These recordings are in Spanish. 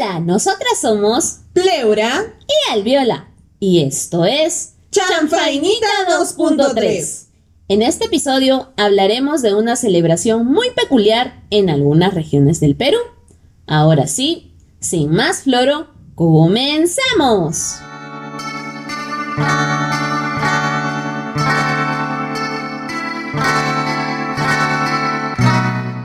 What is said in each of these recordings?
Hola, nosotras somos Pleura y Alviola. Y esto es Chanfainita 2.3. En este episodio hablaremos de una celebración muy peculiar en algunas regiones del Perú. Ahora sí, sin más floro, comencemos.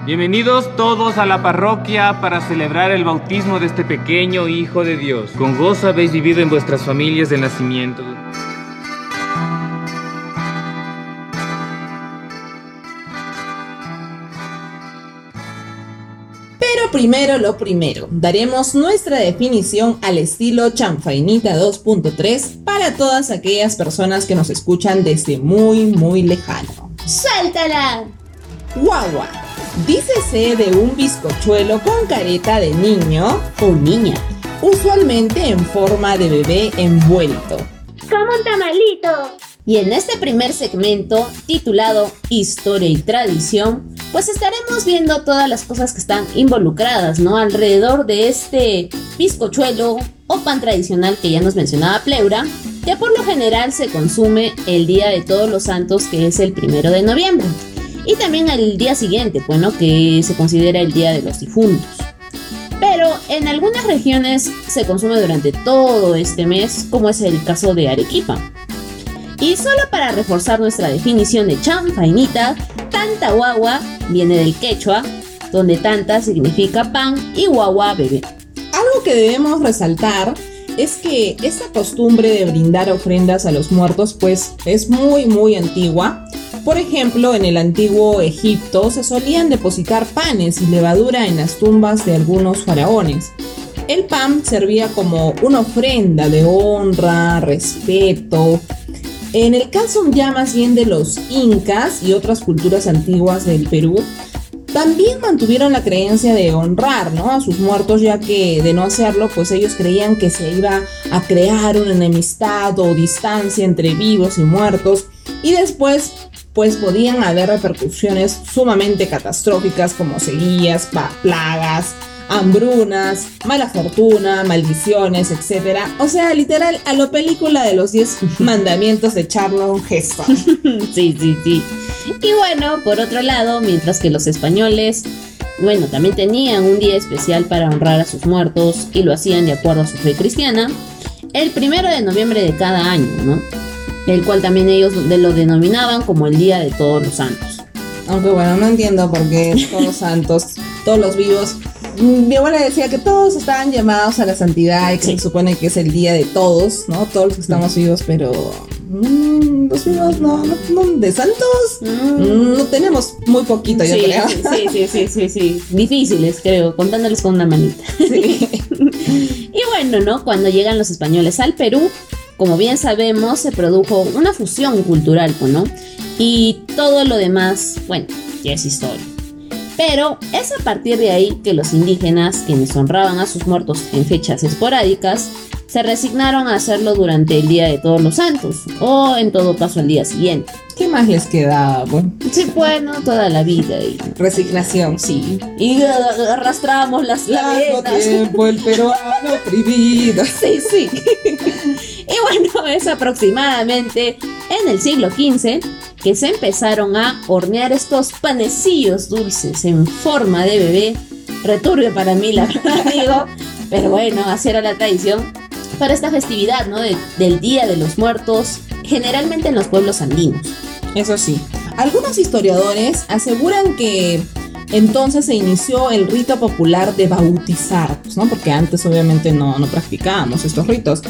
Bienvenidos todos a la parroquia para celebrar el bautismo de este pequeño Hijo de Dios. Con gozo habéis vivido en vuestras familias de nacimiento. Pero primero lo primero, daremos nuestra definición al estilo chanfainita 2.3 para todas aquellas personas que nos escuchan desde muy muy lejano. ¡Suéltala! Guagua. Dícese de un bizcochuelo con careta de niño o niña, usualmente en forma de bebé envuelto. Como un tamalito. Y en este primer segmento, titulado Historia y Tradición, pues estaremos viendo todas las cosas que están involucradas, ¿no? Alrededor de este bizcochuelo o pan tradicional que ya nos mencionaba Pleura, que por lo general se consume el Día de Todos los Santos, que es el primero de noviembre. Y también el día siguiente, bueno, que se considera el Día de los Difuntos. Pero en algunas regiones se consume durante todo este mes, como es el caso de Arequipa. Y solo para reforzar nuestra definición de chanfainita, tanta guagua viene del quechua, donde tanta significa pan y guagua bebé. Algo que debemos resaltar es que esta costumbre de brindar ofrendas a los muertos pues es muy muy antigua. Por ejemplo, en el antiguo Egipto se solían depositar panes y levadura en las tumbas de algunos faraones. El pan servía como una ofrenda de honra, respeto. En el caso ya más bien de los incas y otras culturas antiguas del Perú, también mantuvieron la creencia de honrar ¿no? a sus muertos, ya que de no hacerlo, pues ellos creían que se iba a crear una enemistad o distancia entre vivos y muertos, y después, pues podían haber repercusiones sumamente catastróficas como sequías, plagas, hambrunas, mala fortuna, maldiciones, etc. O sea, literal, a lo película de los 10 mandamientos de Charlton Heston. sí, sí, sí. Y bueno, por otro lado, mientras que los españoles, bueno, también tenían un día especial para honrar a sus muertos y lo hacían de acuerdo a su fe cristiana, el primero de noviembre de cada año, ¿no? El cual también ellos lo denominaban como el Día de Todos los Santos. Aunque bueno, no entiendo por qué todos los santos, todos los vivos mi abuela decía que todos estaban llamados a la santidad y que se supone que es el día de todos, ¿no? Todos los que estamos vivos, pero mm, los vivos no, no, de santos mm. no tenemos muy poquito, yo creo. Sí, sí, sí, sí, sí, difíciles, creo, contándoles con una manita. Sí. y bueno, ¿no? Cuando llegan los españoles al Perú, como bien sabemos, se produjo una fusión cultural, ¿no? Y todo lo demás, bueno, ya es historia. Pero es a partir de ahí que los indígenas, quienes honraban a sus muertos en fechas esporádicas, se resignaron a hacerlo durante el Día de Todos los Santos, o en todo caso el día siguiente. ¿Qué más les quedaba? Bueno? Sí, bueno, toda la vida. Y... Resignación. Sí. Y arrastramos las Largo tiempo el peruano oprimido. Sí, sí. y bueno, es aproximadamente en el siglo XV que se empezaron a hornear estos panecillos dulces en forma de bebé. Returbio para mí, la verdad, digo. Pero bueno, así era la tradición para esta festividad, ¿no? del Día de los Muertos, generalmente en los pueblos andinos. Eso sí. Algunos historiadores aseguran que entonces se inició el rito popular de bautizar, ¿no? Porque antes obviamente no, no practicábamos estos ritos.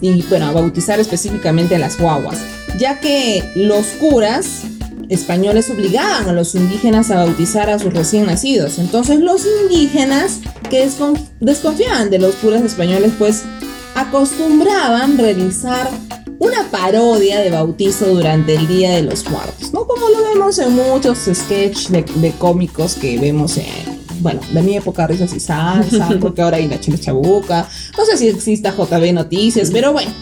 Y bueno, bautizar específicamente a las guaguas ya que los curas españoles obligaban a los indígenas a bautizar a sus recién nacidos. Entonces los indígenas que desconfiaban de los curas españoles pues acostumbraban realizar una parodia de bautizo durante el Día de los Muertos, ¿no? Como lo vemos en muchos sketches de, cómicos que vemos en, bueno, de mi época Risas y Salsa, porque ahora hay la Chile Chabuca, no sé si exista JB Noticias, pero bueno,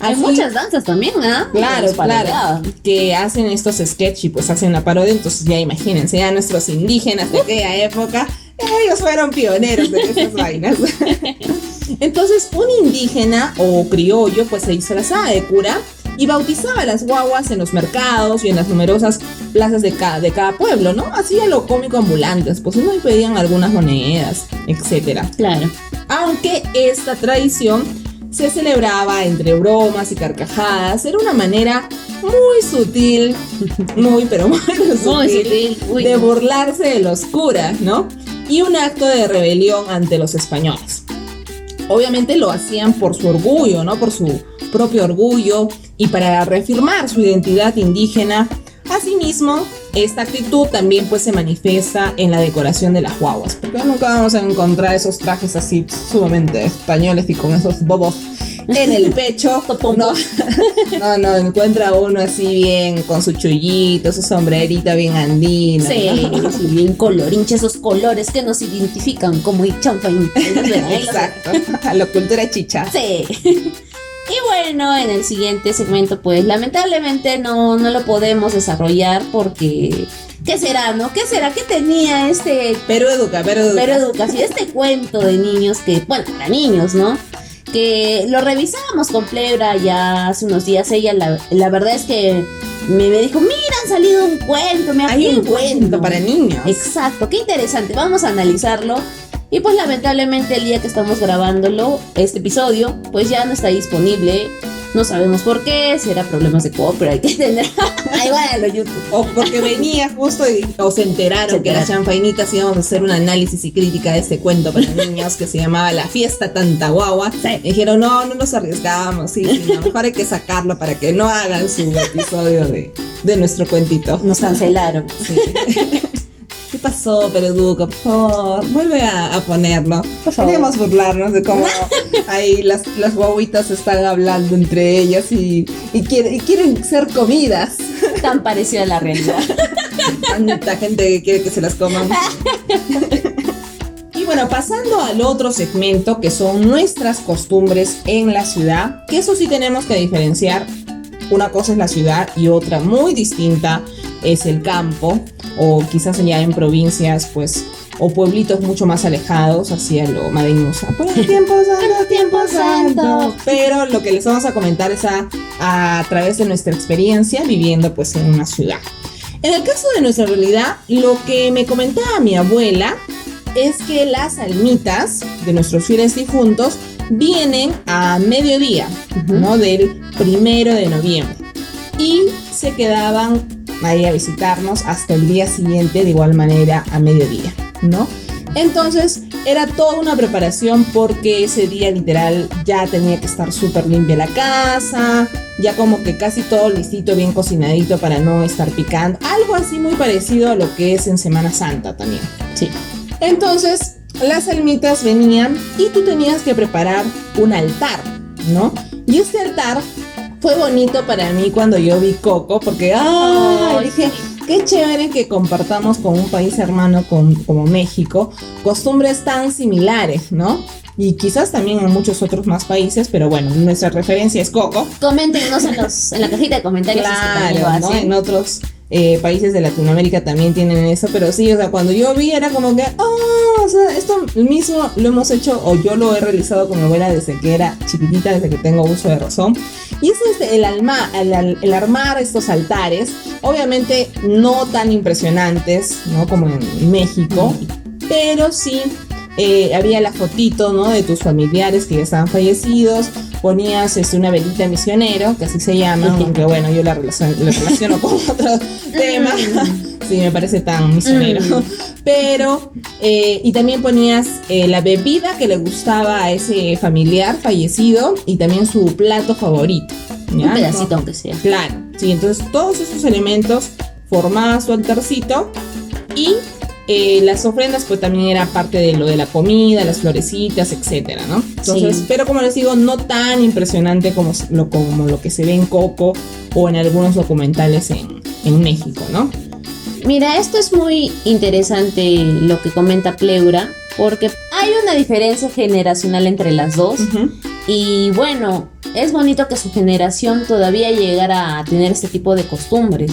hay muchas danzas también, ¿ah? Claro, claro. Que hacen estos sketches y pues hacen la parodia. Entonces ya imagínense, ya nuestros indígenas de aquella época Ellos fueron pioneros de esas vainas. Entonces, un indígena o criollo pues se disfrazaba de cura y bautizaba a las guaguas en los mercados y en las numerosas plazas de cada, de cada pueblo, ¿no? Hacía lo cómico ambulantes, pues uno pedían algunas monedas, etcétera. Claro. Aunque esta tradición se celebraba entre bromas y carcajadas, era una manera muy sutil, muy pero muy sutil, Muy sutil, uy. de burlarse de los curas, ¿no? Y un acto de rebelión ante los españoles. Obviamente lo hacían por su orgullo, ¿no? Por su propio orgullo y para reafirmar su identidad indígena. Asimismo, esta actitud también pues se manifiesta en la decoración de las guaguas, porque nunca vamos a encontrar esos trajes así sumamente españoles y con esos bobos en el pecho. No, no, no, encuentra uno así bien con su chullito, su sombrerita bien andina. Sí, ¿no? sí, bien colorinche, esos colores que nos identifican como chanfain. Exacto, a la cultura chicha. Sí. Y bueno, en el siguiente segmento, pues lamentablemente no, no lo podemos desarrollar porque. ¿Qué será, no? ¿Qué será? ¿Qué tenía este Pero educa, pero educa. pero educación, este cuento de niños que, bueno, para niños, ¿no? Que lo revisábamos con Plebra ya hace unos días. Ella, la, la verdad es que me, me dijo: Mira, han salido un cuento, me Hay un cuento para niños. Exacto, qué interesante. Vamos a analizarlo. Y pues lamentablemente el día que estamos grabándolo, este episodio, pues ya no está disponible. No sabemos por qué, si era problemas de copyright que tendrá. Ahí va YouTube. O porque venía justo y, o se enteraron Se que las chanfainitas íbamos a hacer un análisis y crítica de este cuento para niños que se llamaba La Fiesta Tanta Guagua. Sí. Dijeron, no, no nos arriesgamos, sí, sí, no, mejor hay que sacarlo para que no hagan su episodio de, de nuestro cuentito. Nos cancelaron. Sí. ¿Qué pasó, Pereduco? Por favor, vuelve a, a ponerlo. Queremos burlarnos de cómo ahí las, las guaguitas están hablando entre ellas y, y, quiere- y quieren ser comidas. Tan parecido a la realidad. Tanta gente que quiere que se las coman. Y bueno, pasando al otro segmento que son nuestras costumbres en la ciudad, que eso sí tenemos que diferenciar. Una cosa es la ciudad y otra muy distinta es el campo o quizás ya en provincias pues o pueblitos mucho más alejados hacia lo madeñosa. Pues tiempo santo, tiempo santo. Pero lo que les vamos a comentar es a, a través de nuestra experiencia viviendo pues en una ciudad. En el caso de nuestra realidad, lo que me comentaba mi abuela es que las almitas de nuestros fieles difuntos vienen a mediodía. ¿no? Del primero de noviembre. Y se quedaban ahí a visitarnos hasta el día siguiente, de igual manera a mediodía, ¿no? Entonces era toda una preparación porque ese día literal ya tenía que estar súper limpia la casa, ya como que casi todo listito, bien cocinadito para no estar picando. Algo así muy parecido a lo que es en Semana Santa también. Sí. Entonces, las almitas venían y tú tenías que preparar un altar, ¿no? Y este altar fue bonito para mí cuando yo vi Coco, porque ¡ay! Dije, qué chévere que compartamos con un país hermano con- como México costumbres tan similares, ¿no? Y quizás también en muchos otros más países, pero bueno, nuestra referencia es Coco. Coméntenos en, los, en la cajita de comentarios Claro, ¿no? En otros eh, países de Latinoamérica también tienen eso, pero sí, o sea, cuando yo vi era como que, oh, o sea, esto mismo lo hemos hecho o yo lo he realizado con mi abuela desde que era chiquitita, desde que tengo uso de razón. Y es este, el, alma, el, al- el armar estos altares, obviamente no tan impresionantes, ¿no? Como en México, pero sí eh, había la fotito, ¿no? De tus familiares que ya estaban fallecidos. Ponías este, una velita misionero, que así se llama, aunque bueno, yo la relaciono, la relaciono con otro tema. Sí, me parece tan misionero. Pero, eh, y también ponías eh, la bebida que le gustaba a ese familiar fallecido y también su plato favorito. ¿ya? Un pedacito aunque sea. Claro, sí, entonces todos esos elementos formaban su altarcito y eh, las ofrendas pues también era parte de lo de la comida, las florecitas, etcétera, ¿no? Entonces, Sí. pero como les digo, no tan impresionante como lo, como lo que se ve en Coco o en algunos documentales en, en México, ¿no? Mira, esto es muy interesante lo que comenta Pleura, porque hay una diferencia generacional entre las dos. Y bueno, es bonito que su generación todavía llegara a tener este tipo de costumbres.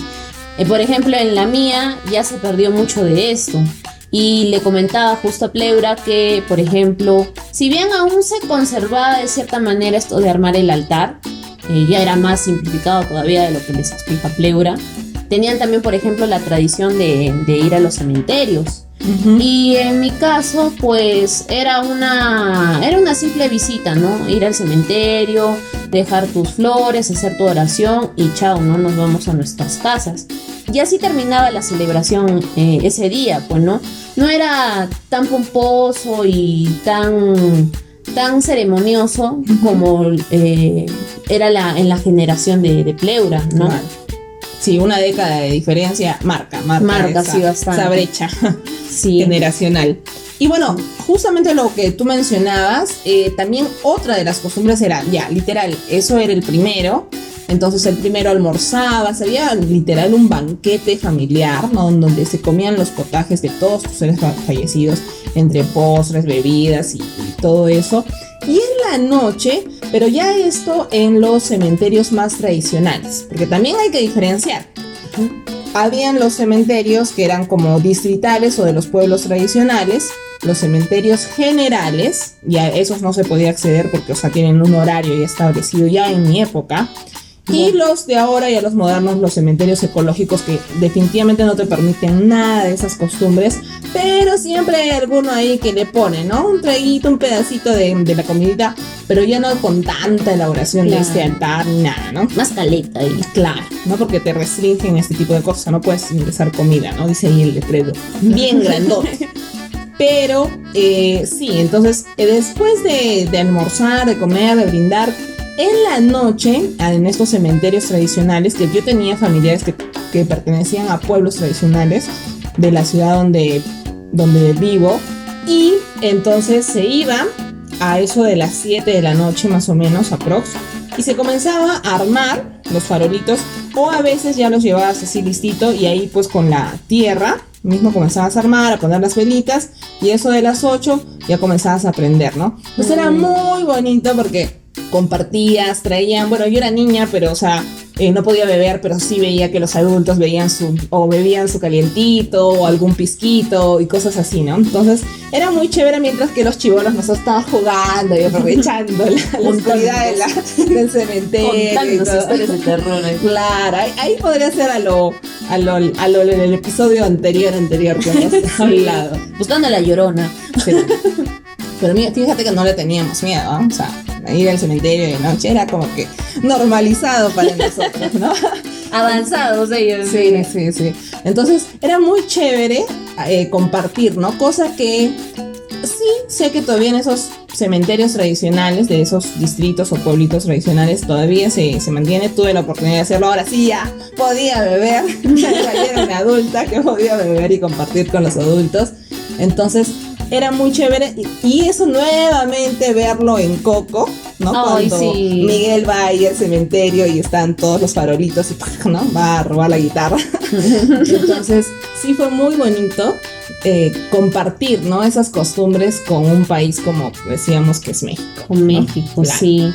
Eh, por ejemplo, en la mía ya se perdió mucho de esto. y le comentaba justo a Pleura que, por ejemplo, si bien aún se conservaba de cierta manera esto de armar el altar, eh, ya era más simplificado todavía de lo que les explica Pleura, tenían también, por ejemplo, la tradición de, de ir a los cementerios. Y en mi caso, pues era una, era una simple visita, ¿no? Ir al cementerio, dejar tus flores, hacer tu oración y chao, ¿no? Nos vamos a nuestras casas. Y así terminaba la celebración eh, ese día, pues, ¿no? No era tan pomposo y tan, tan ceremonioso como eh, era la, en la generación de, Pleura, ¿no? Sí, una década de diferencia marca, marca, marca esa, esa brecha generacional. Y bueno, justamente lo que tú mencionabas, eh, también otra de las costumbres era, ya, literal, eso era el primero. Entonces el primero almorzaba, sería literal un banquete familiar, ¿no? Donde se comían los potajes de todos tus seres fallecidos, entre postres, bebidas y, todo eso. Y la noche, pero ya esto en los cementerios más tradicionales, porque también hay que diferenciar. Habían los cementerios que eran como distritales o de los pueblos tradicionales, los cementerios generales, y a esos no se podía acceder porque, o sea, tienen un horario ya establecido ya en mi época. Y los de ahora y a los modernos, los cementerios ecológicos que definitivamente no te permiten nada de esas costumbres, pero siempre hay alguno ahí que le pone, ¿no? Un traguito, un pedacito de, la comidita, pero ya no con tanta elaboración de este altar ni nada, ¿no? Más caleta ahí. Claro, ¿no? Porque te restringen este tipo de cosas, no puedes ingresar comida, ¿no? Dice ahí el letrero, bien grandote. Pero eh, sí, entonces eh, después de, de almorzar, de comer, de brindar, en la noche, en estos cementerios tradicionales, que yo tenía familiares que, pertenecían a pueblos tradicionales de la ciudad donde, donde vivo, y entonces se iba a eso de las 7 de la noche más o menos, aprox, y se comenzaba a armar los farolitos, o a veces ya los llevabas así listito, y ahí pues con la tierra mismo comenzabas a armar, a poner las velitas, y eso de las 8 ya comenzabas a aprender, ¿no? Entonces era mm. muy bonito porque compartías, traían, bueno, yo era niña, pero o sea, eh, no podía beber, pero sí veía que los adultos veían su, o bebían su calientito, o algún pisquito, y cosas así, ¿no? Entonces, era muy chévere mientras que los chivolos nos estaban jugando y aprovechando la, oscuridad del cementerio. historias de terror. Claro, ahí, podría ser a lo, a lo, a lo, en el episodio anterior, anterior que hemos hablado. Buscando la llorona. Pero fíjate que no le teníamos miedo, ¿no? O sea, ir al cementerio de noche era como que normalizado para nosotros, ¿no? Avanzados ellos. Sí, sí, sí. Entonces era muy chévere eh, compartir, ¿no? Cosa que sí sé que todavía en esos cementerios tradicionales de esos distritos o pueblitos tradicionales todavía se, se mantiene. Tuve la oportunidad de hacerlo. Ahora sí ya podía beber. ya era una adulta que podía beber y compartir con los adultos. Entonces era muy chévere. Y eso nuevamente verlo en Coco, ¿no? Cuando Miguel va ahí al cementerio y están todos los farolitos y ¿no? va a robar la guitarra. Entonces, sí fue muy bonito eh, compartir, ¿no? Esas costumbres con un país como decíamos que es México. Con México, sí.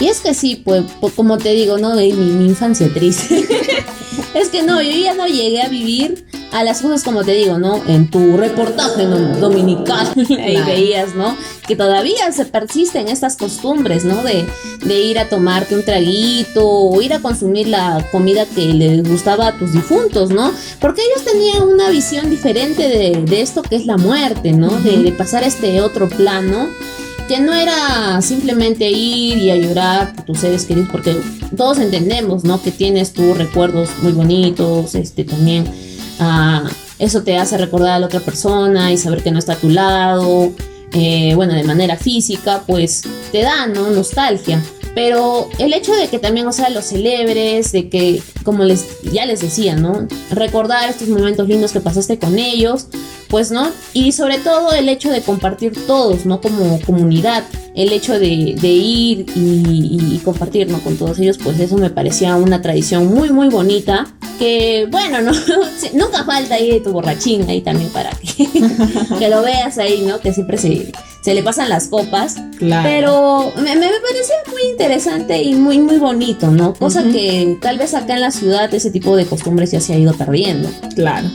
Y es que sí, pues, como te digo, ¿no? De mi, mi infancia triste. es que no, yo ya no llegué a vivir a las cosas como te digo, ¿no? En tu reportaje dominical ahí veías, ¿no? Que todavía se persisten estas costumbres, ¿no? De, de ir a tomarte un traguito o ir a consumir la comida que les gustaba a tus difuntos, ¿no? Porque ellos tenían una visión diferente de, esto que es la muerte, ¿no? de, de pasar este otro plano que no era simplemente ir y a llorar por tus seres queridos, porque todos entendemos, ¿no? Que tienes tus recuerdos muy bonitos, este también Ah, eso te hace recordar a la otra persona y saber que no está a tu lado. Eh, bueno, de manera física, pues te da, ¿no? Nostalgia. Pero el hecho de que también, o sea, los celebres, de que, como les, ya les decía, ¿no? Recordar estos momentos lindos que pasaste con ellos, pues, ¿no? Y sobre todo el hecho de compartir todos, ¿no? Como comunidad, el hecho de, ir y, compartir, ¿no? Con todos ellos, pues eso me parecía una tradición muy, muy bonita. Que, bueno, ¿no? Nunca falta ahí tu borrachín ahí también para que, que lo veas ahí, ¿no? Que siempre se, se le pasan las copas. Claro. Pero me, me, parecía muy interesante y muy, muy bonito, ¿no? Cosa que tal vez acá en la ciudad ese tipo de costumbres ya se ha ido perdiendo. Claro.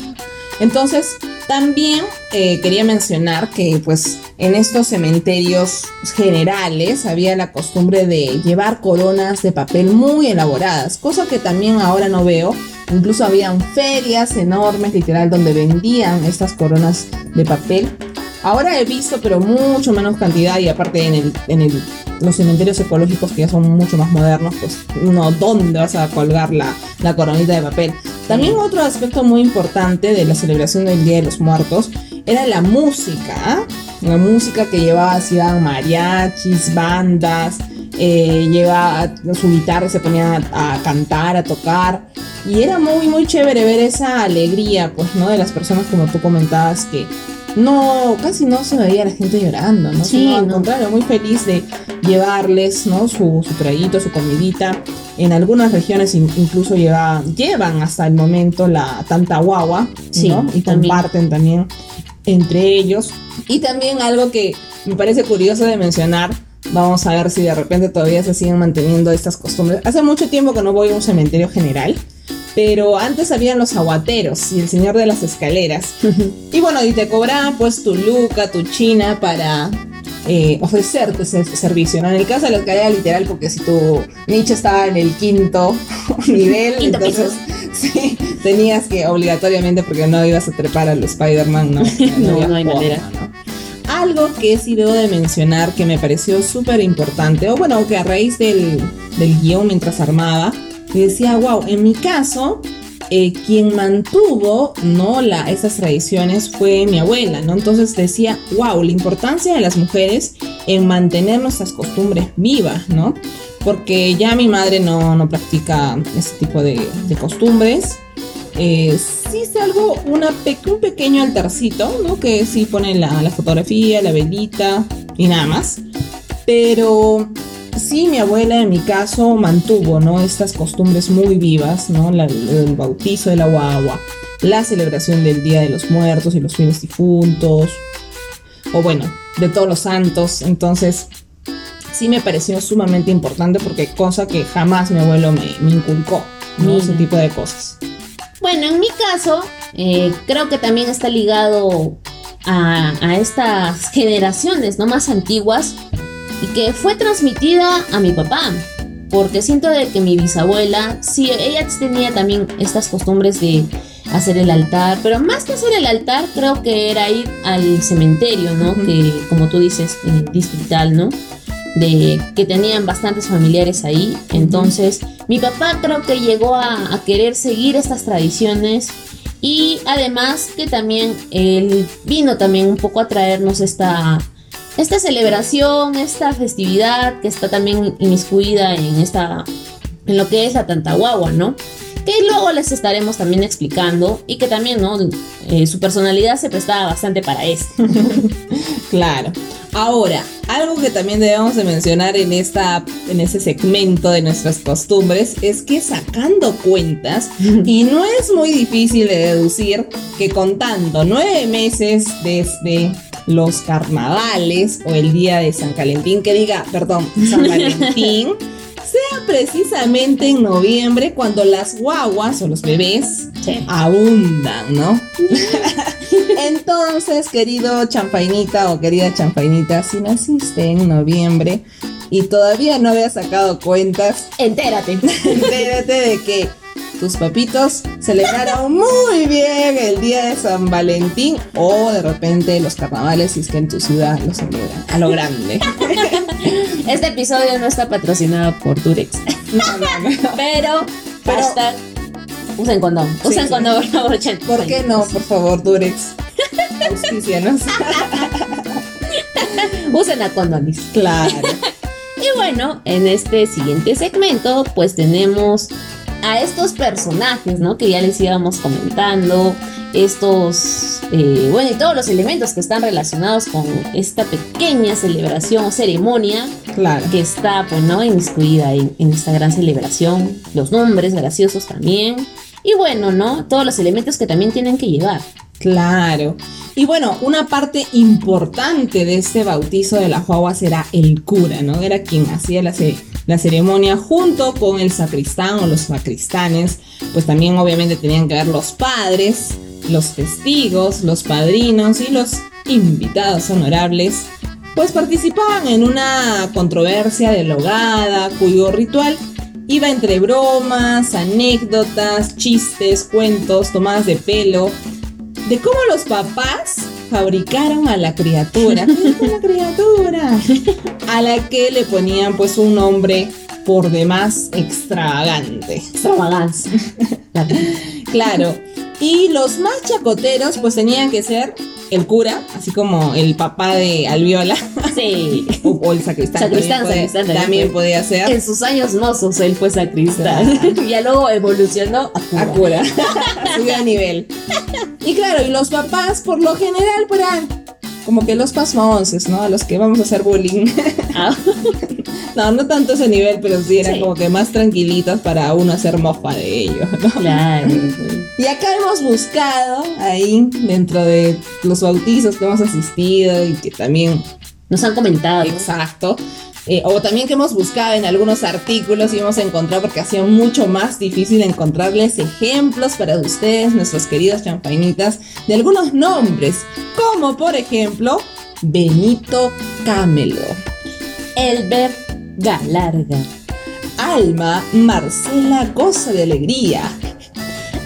Entonces, También eh, quería mencionar que pues en estos cementerios generales había la costumbre de llevar coronas de papel muy elaboradas, cosa que también ahora no veo. Incluso habían ferias enormes, literal, donde vendían estas coronas de papel. Ahora he visto, pero mucho menos cantidad y aparte en, el, en el, los cementerios ecológicos que ya son mucho más modernos, pues no, ¿dónde vas a colgar la, la coronita de papel? También otro aspecto muy importante de la celebración del Día de los Muertos era la música. ¿ah? La música que llevaba así mariachis, bandas, eh, llevaba su guitarra y se ponía a, cantar, a tocar. Y era muy, muy chévere ver esa alegría, pues, ¿no? De las personas como tú comentabas que no, casi no se veía la gente llorando, ¿no? Sí, al no. contrario, muy feliz de llevarles, ¿no? Su, su traguito, su comidita. En algunas regiones in- incluso lleva, llevan hasta el momento la tanta guagua, Sí, ¿no? Y también. comparten también entre ellos. Y también algo que me parece curioso de mencionar, vamos a ver si de repente todavía se siguen manteniendo estas costumbres. Hace mucho tiempo que no voy a un cementerio general, pero antes habían los aguateros y el señor de las escaleras. y bueno, y te cobraban pues tu luca, tu china para eh, ofrecerte ese servicio. ¿no? En el caso de la escalera literal, porque si tu nicho estaba en el quinto nivel, Quinto entonces sí, tenías que obligatoriamente, porque no ibas a trepar al Spider-Man, ¿no? No, había no hay forma, manera. ¿no? Algo que sí debo de mencionar que me pareció súper importante, o bueno, que a raíz del, del guion mientras armaba, me decía, wow, en mi caso, eh, quien mantuvo ¿no? la, esas tradiciones fue mi abuela, ¿no? Entonces decía, wow, la importancia de las mujeres en mantener nuestras costumbres vivas, ¿no? Porque ya mi madre no, no practica ese tipo de, de costumbres. Eh, sí es algo, una pe- un pequeño altarcito, ¿no? Que sí pone la, la fotografía, la velita y nada más. Pero sí, mi abuela en mi caso mantuvo, ¿no? Estas costumbres muy vivas, ¿no? La- el bautizo de la guagua, la celebración del Día de los Muertos y los fieles difuntos, o bueno, de todos los santos. Entonces, sí me pareció sumamente importante porque cosa que jamás mi abuelo me, me inculcó, ¿no? Ese tipo de cosas. Bueno, en mi caso, eh, creo que también está ligado a, a estas generaciones no más antiguas y que fue transmitida a mi papá. Porque siento de que mi bisabuela, sí, ella tenía también estas costumbres de hacer el altar, pero más que hacer el altar, creo que era ir al cementerio, ¿no? Que, como tú dices, eh, distrital, ¿no? De que tenían bastantes familiares ahí. Entonces, mi papá creo que llegó a, a querer seguir estas tradiciones y además que también él vino también un poco a traernos esta, esta celebración, esta festividad que está también inmiscuida en esta en lo que es la Tantahuahua, ¿no? Que luego les estaremos también explicando y que también, ¿no? Eh, su personalidad se prestaba bastante para esto. Claro. Ahora, algo que también debemos de mencionar en, esta, en este segmento de nuestras costumbres es que sacando cuentas, y no es muy difícil de deducir que contando nueve meses desde los carnavales o el día de San Valentín, que diga, perdón, San Valentín, sea precisamente en noviembre cuando las guaguas o los bebés Sí. abundan, ¿no? Entonces, querido champainita o querida champainita, si naciste en noviembre y todavía no habías sacado cuentas, Entérate. entérate de que tus papitos celebraron muy bien el día de San Valentín o de repente los carnavales si es que en tu ciudad lo celebran a lo grande. Este episodio no está patrocinado por Durex, No, no, no. pero, Pero- hashtag usen condón. Usen sí. condón, por favor, chen- ¿Por qué no? Por favor, Durex. Auspícianos. Usen a condones. Claro. Y bueno, en este siguiente segmento, pues tenemos a estos personajes, ¿no? Que ya les íbamos comentando. Estos, eh, bueno, y todos los elementos que están relacionados con esta pequeña celebración o ceremonia Claro. que está, pues, ¿no? Inmiscuida en, en esta gran celebración. Los nombres graciosos también. Y bueno, ¿no? Todos los elementos que también tienen que llevar. Claro. Y bueno, una parte importante de este bautizo de la guagua era el cura, ¿no? Era quien hacía la, ce- la ceremonia junto con el sacristán o los sacristanes. Pues también obviamente tenían que ver los padres, los testigos, los padrinos y los invitados honorables, pues participaban en una controversia dialogada cuyo ritual iba entre bromas, anécdotas, chistes, cuentos, tomadas de pelo, de cómo los papás fabricaron a la criatura. ¿Qué es la criatura? A la que le ponían pues un nombre por demás extravagante. Extravagancia. Claro. Y los más chacoteros pues tenían que ser el cura, así como el papá de Alviola. Sí. O, o el sacristán. Sacristán, también, sacristán también podía ser. En sus años mozos él fue sacristán. ya luego evolucionó a cura. A cura. Subió a nivel. Y claro, y los papás por lo general pues eran como que los pasmonces, ¿no? A los que vamos a hacer bullying. Ah, no, no tanto ese nivel, pero sí eran Sí. como que más tranquilitos para uno hacer mofa de ellos, ¿no? claro. Y acá hemos buscado ahí, dentro de los bautizos que hemos asistido y que también Nos han comentado. Exacto. Eh, o también que hemos buscado en algunos artículos y hemos encontrado porque ha sido mucho más difícil encontrarles ejemplos para ustedes, nuestros queridos champainitas, de algunos nombres, como por ejemplo Benito Camelo, Elber Galarga. Alma Marcela Goza de Alegría,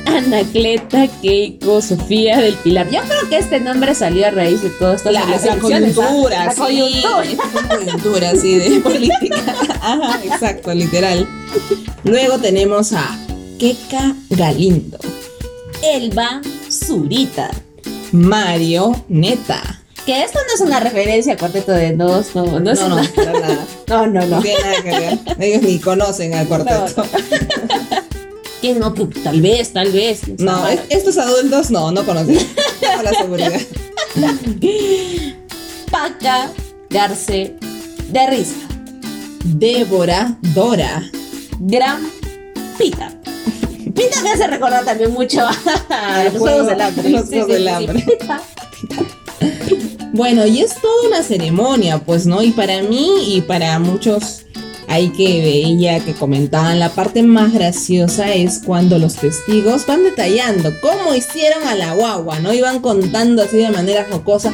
Anacleta Keiko Sofía del Pilar. Yo creo que este nombre salió a raíz de todo esto. la, las la ¿ah? coyuntura, La sí, coyuntura. la coyuntura, sí, de política. Ajá, exacto, literal. Luego tenemos a Keka Galindo. Elba Zurita. Mario Neta. Que esto no es una referencia a Cuarteto de Dos, no, no es No, no, una- para nada. no, no, No no. tiene nada que ver. Ellos ni conocen al cuarteto. ¿Quién no? Tal vez, tal vez. No, es- estos adultos no, no conocen. Tengo la seguridad. Paca Garce de Risa. Débora Dora. Gran Pita. Pita me hace recordar también mucho a los juego- Juegos del Hambre. los Juegos del Hambre. Bueno, y es toda una ceremonia, pues, ¿no? Y para mí y para muchos ahí que veía que comentaban, la parte más graciosa es cuando los testigos van detallando cómo hicieron a la guagua, ¿no? Y van contando así de manera jocosa.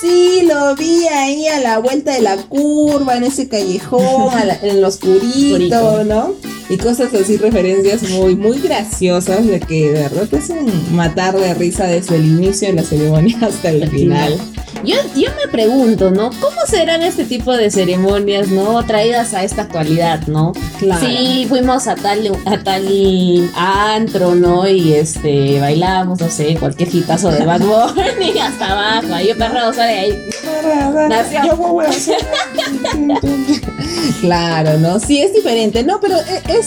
Sí, lo vi ahí a la vuelta de la curva, en ese callejón, la- en lo oscurito, Oscurito. ¿no? Y cosas así, referencias muy, muy graciosas de que de verdad te hacen matar de risa desde el inicio de la ceremonia hasta el Al final. Yo, yo me pregunto, ¿no? ¿Cómo serán este tipo de ceremonias, ¿no? Traídas a esta actualidad, ¿no? Claro. Sí, fuimos a tal, a tal antro, ¿no? Y este, bailamos, no sé, cualquier hitazo de Bad Bunny hasta abajo. Ahí yo perro sale ahí. Nació. Claro, ¿no? Sí, es diferente, ¿no? Pero e- es...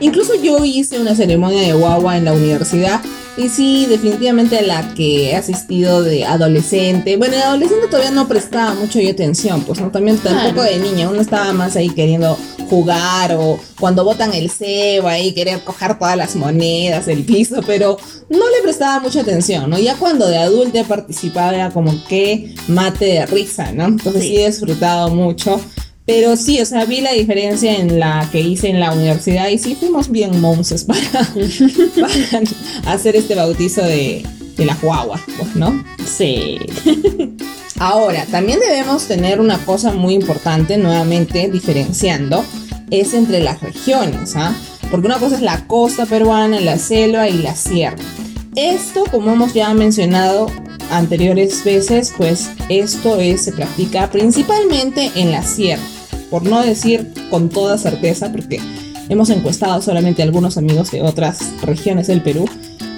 Incluso yo hice una ceremonia de guagua en la universidad y sí, definitivamente la que he asistido de adolescente. Bueno, de adolescente todavía no prestaba mucho yo atención, pues no, también tampoco de niña, uno estaba más ahí queriendo jugar o cuando botan el cebo ahí querer coger todas las monedas del piso, pero no le prestaba mucha atención, ¿no? Ya cuando de adulta participaba era como que mate de risa, ¿no? Entonces Sí. sí he disfrutado mucho. Pero sí, o sea, vi la diferencia en la que hice en la universidad y sí fuimos bien monces para, para hacer este bautizo de, de la guagua, pues, ¿no? Sí. Ahora, también debemos tener una cosa muy importante, nuevamente diferenciando, es entre las regiones, ¿ah? Porque una cosa es la costa peruana, la selva y la sierra. Esto, como hemos ya mencionado anteriores veces, pues esto es, se practica principalmente en la sierra. Por no decir con toda certeza, porque hemos encuestado solamente a algunos amigos de otras regiones del Perú.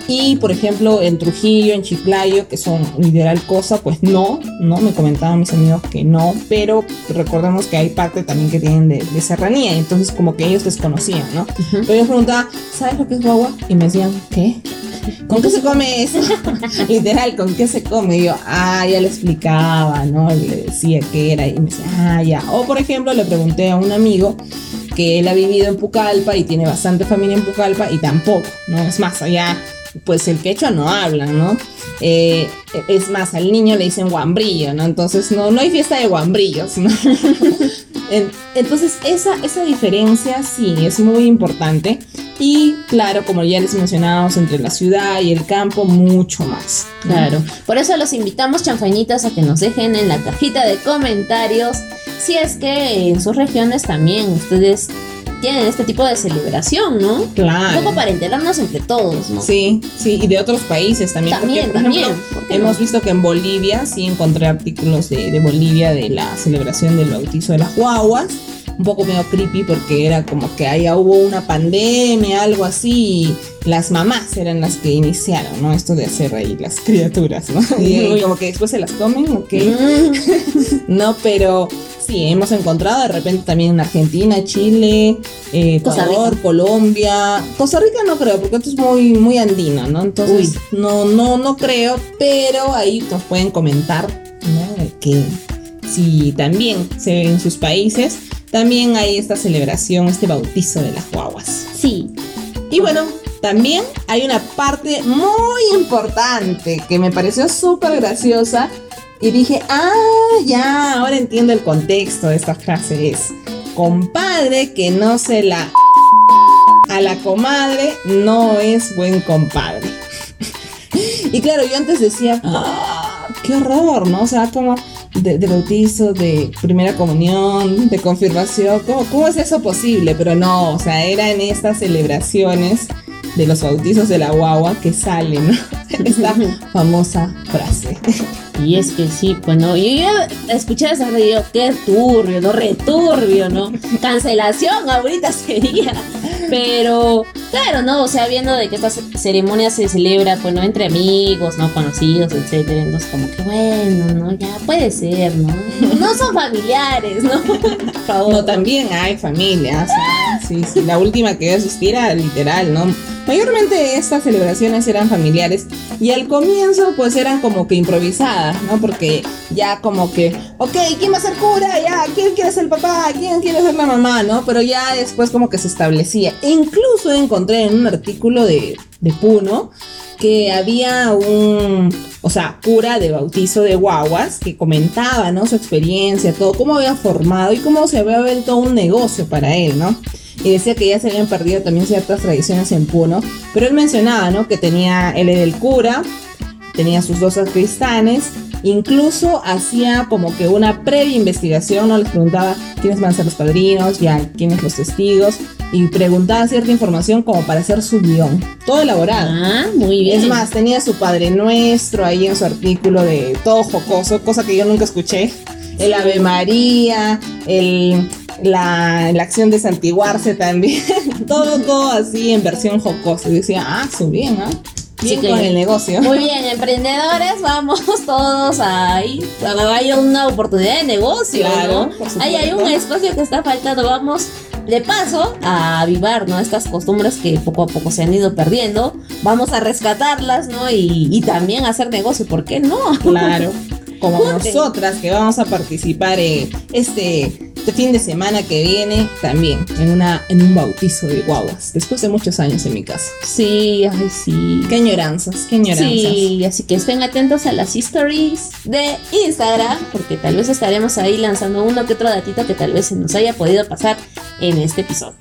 Y por ejemplo, en Trujillo, en Chiclayo, que son literal cosa, pues no, no, me comentaban mis amigos que no, pero recordemos que hay parte también que tienen de, de serranía, y entonces como que ellos desconocían, ¿no? Pero yo preguntaba, ¿sabes lo que es guagua? Y me decían, ¿qué? ¿Con qué se come eso? Literal, ¿con qué se come? Y yo, ah, ya le explicaba, ¿no? Le decía qué era y me decía, ah, ya. O por ejemplo, le pregunté a un amigo que él ha vivido en Pucallpa y tiene bastante familia en Pucallpa y tampoco, ¿no? Es más, allá, pues el quechua no hablan, ¿no? Eh, es más, al niño le dicen guambrillo, ¿no? Entonces no, no hay fiesta de guambrillos, ¿no? En- Entonces esa, esa diferencia sí es muy importante Y claro, como ya les mencionábamos, entre la ciudad y el campo, mucho más. Claro. Por eso los invitamos, chanfañitas, a que nos dejen en la cajita de comentarios si es que en sus regiones también ustedes tienen este tipo de celebración, ¿no? Claro. Un poco para enterarnos entre todos, ¿no? Sí, sí, y de otros países también. También, porque, por también. ejemplo, ¿Por qué hemos no? visto que en Bolivia sí encontré artículos de, de Bolivia de la celebración del bautizo de las guaguas. Un poco medio creepy porque era como que ahí hubo una pandemia, algo así. y las mamás eran las que iniciaron, ¿no? Esto de hacer ahí las criaturas, ¿no? Y Uy. como que después se las comen, ok. Mm, No, pero sí, hemos encontrado de repente también en Argentina, Chile, eh, Ecuador. Colombia. Costa Rica no creo, porque esto es muy, muy andino, ¿no? Entonces, no, no, no creo, pero ahí nos pueden comentar, ¿no? Que si también se ve en sus países, también hay esta celebración, este bautizo de las guaguas. sí. Y bueno, también hay una parte muy importante que me pareció súper graciosa y dije, ah, ya, ahora entiendo el contexto de esta frase. Es, compadre que no se la a la comadre no es buen compadre. y claro, yo antes decía, ah, qué horror, ¿no? O sea, como de, de bautizo, de primera comunión, de confirmación, ¿cómo, ¿cómo es eso posible? Pero no, o sea, era en estas celebraciones de los bautizos de la guagua que salen ¿no? esta famosa frase. Y es que sí, pues no. Yo ya escuché esa radio, qué turbio, no returbio, ¿no? Cancelación ahorita sería. Pero, claro, ¿no? O sea, viendo de que esta ce- ceremonia se celebra, pues, ¿no? Entre amigos, ¿no? Conocidos, etcétera. Entonces, como que bueno, ¿no? Ya puede ser, ¿no? No son familiares, ¿no? Por favor. No, también hay familias. Sí, sí, la última que yo asistí era literal, ¿no? Mayormente estas celebraciones eran familiares y al comienzo pues eran como que improvisadas, ¿no? Porque ya como que, ok, ¿quién va a ser cura? Ya, ¿quién quiere ser papá? ¿Quién quiere ser la mamá? ¿No? Pero ya después como que se establecía. Incluso encontré en un artículo de, de Puno que había un, o sea, cura de bautizo de guaguas que comentaba, ¿no? Su experiencia, todo, cómo había formado y cómo se había vuelto un negocio para él, ¿no? Y decía que ya se habían perdido también ciertas tradiciones en Puno, pero él mencionaba, ¿no? Que tenía, él era el cura, tenía sus dos sacristanes, incluso hacía como que una previa investigación, ¿no? Les preguntaba quiénes van a ser los padrinos, ya quiénes los testigos, y preguntaba cierta información como para hacer su guion, todo elaborado. Ah, muy bien. Es más, tenía su Padre Nuestro ahí en su artículo de todo jocoso, cosa que yo nunca escuché. El Ave María, el, la, la acción de santiguarse también. todo, todo así en versión jocosa. Y decía, ah, su bien, ¿ah? Bien Sí con el negocio. Muy bien, emprendedores, vamos todos ahí. Hay una oportunidad de negocio, Claro, Ahí hay un espacio que está faltando. Vamos de paso a avivar, ¿no? Estas costumbres que poco a poco se han ido perdiendo. Vamos a rescatarlas, ¿no? Y, y también hacer negocio, ¿por qué no? Claro. Como nosotras que vamos a participar este, este fin de semana que viene también en, una, en un bautizo de guaguas. Después de muchos años en mi casa. Sí, ay, sí. Qué añoranzas, qué añoranzas. Sí, así que estén atentos a las stories de Instagram, porque tal vez estaremos ahí lanzando uno que otro datito que tal vez se nos haya podido pasar en este episodio.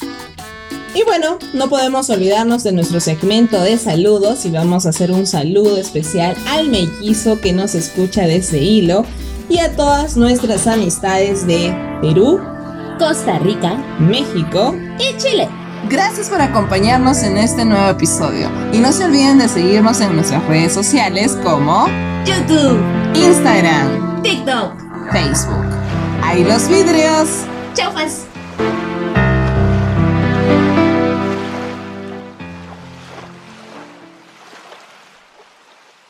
Y bueno, no podemos olvidarnos de nuestro segmento de saludos y vamos a hacer un saludo especial al mellizo que nos escucha desde Hilo y a todas nuestras amistades de Perú, Costa Rica México. y Chile. Gracias por acompañarnos en este nuevo episodio y no se olviden de seguirnos en nuestras redes sociales como YouTube, Instagram, TikTok. Facebook. ¡Ahí los vidrios! Chau, fans.